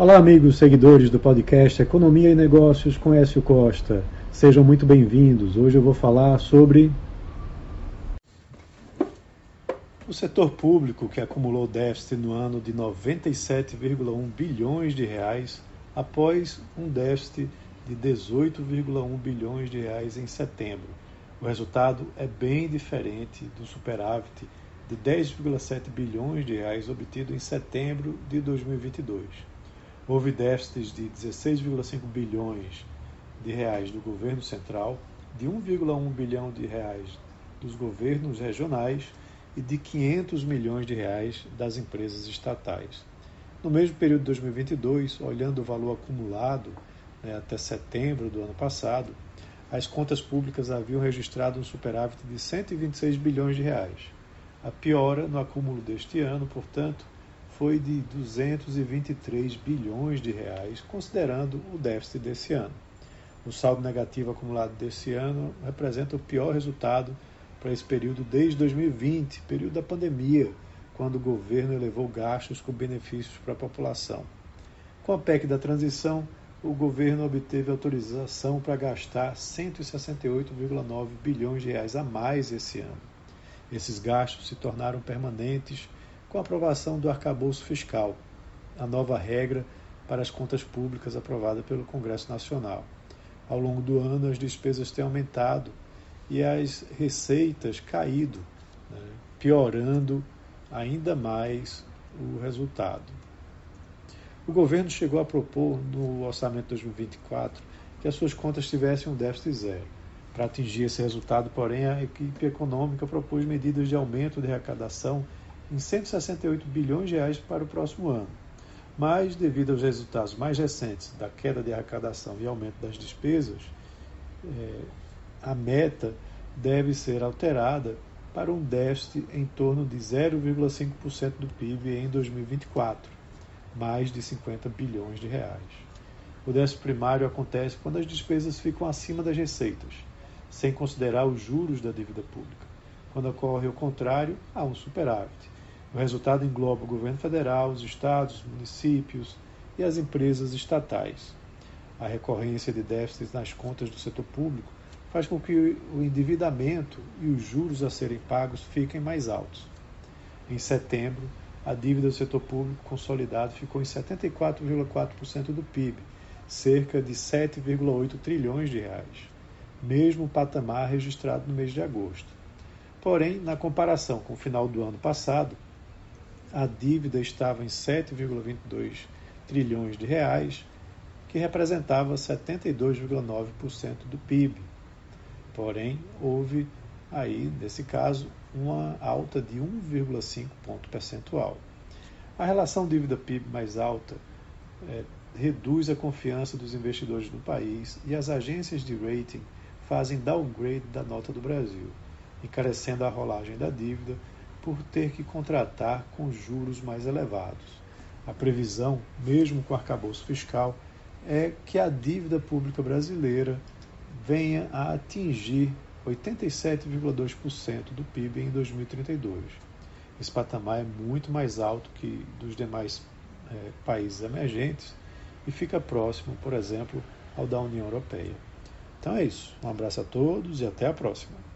Olá, amigos seguidores do podcast Economia e Negócios com Écio Costa. Sejam muito bem-vindos. Hoje eu vou falar sobre o setor público que acumulou déficit no ano de 97,1 bilhões de reais após um déficit de 18,1 bilhões de reais em setembro. O resultado é bem diferente do superávit de 10,7 bilhões de reais obtido em setembro de 2022 houve déficits de 16,5 bilhões de reais do governo central, de 1,1 bilhão de reais dos governos regionais e de 500 milhões de reais das empresas estatais. No mesmo período de 2022, olhando o valor acumulado né, até setembro do ano passado, as contas públicas haviam registrado um superávit de 126 bilhões de reais. A piora no acúmulo deste ano, portanto, foi de 223 bilhões de reais, considerando o déficit desse ano. O saldo negativo acumulado desse ano representa o pior resultado para esse período desde 2020, período da pandemia, quando o governo elevou gastos com benefícios para a população. Com a PEC da transição, o governo obteve autorização para gastar 168,9 bilhões de reais a mais esse ano. Esses gastos se tornaram permanentes com a aprovação do arcabouço fiscal, a nova regra para as contas públicas aprovada pelo Congresso Nacional. Ao longo do ano, as despesas têm aumentado e as receitas caído, né, piorando ainda mais o resultado. O governo chegou a propor no orçamento de 2024 que as suas contas tivessem um déficit zero. Para atingir esse resultado, porém, a equipe econômica propôs medidas de aumento de arrecadação em 168 bilhões de reais para o próximo ano. Mas, devido aos resultados mais recentes da queda de arrecadação e aumento das despesas, é, a meta deve ser alterada para um déficit em torno de 0,5% do PIB em 2024, mais de 50 bilhões de reais. O déficit primário acontece quando as despesas ficam acima das receitas, sem considerar os juros da dívida pública. Quando ocorre o contrário, há um superávit. O resultado engloba o governo federal, os estados, os municípios e as empresas estatais. A recorrência de déficits nas contas do setor público faz com que o endividamento e os juros a serem pagos fiquem mais altos. Em setembro, a dívida do setor público consolidado ficou em 74,4% do PIB, cerca de 7,8 trilhões de reais, mesmo patamar registrado no mês de agosto. Porém, na comparação com o final do ano passado, a dívida estava em 7,22 trilhões de reais, que representava 72,9% do PIB. Porém, houve aí, nesse caso, uma alta de 1,5 ponto percentual. A relação dívida-PIB mais alta é, reduz a confiança dos investidores no país e as agências de rating fazem downgrade da nota do Brasil, encarecendo a rolagem da dívida por ter que contratar com juros mais elevados. A previsão, mesmo com o arcabouço fiscal, é que a dívida pública brasileira venha a atingir 87,2% do PIB em 2032. Esse patamar é muito mais alto que dos demais é, países emergentes e fica próximo, por exemplo, ao da União Europeia. Então é isso. Um abraço a todos e até a próxima.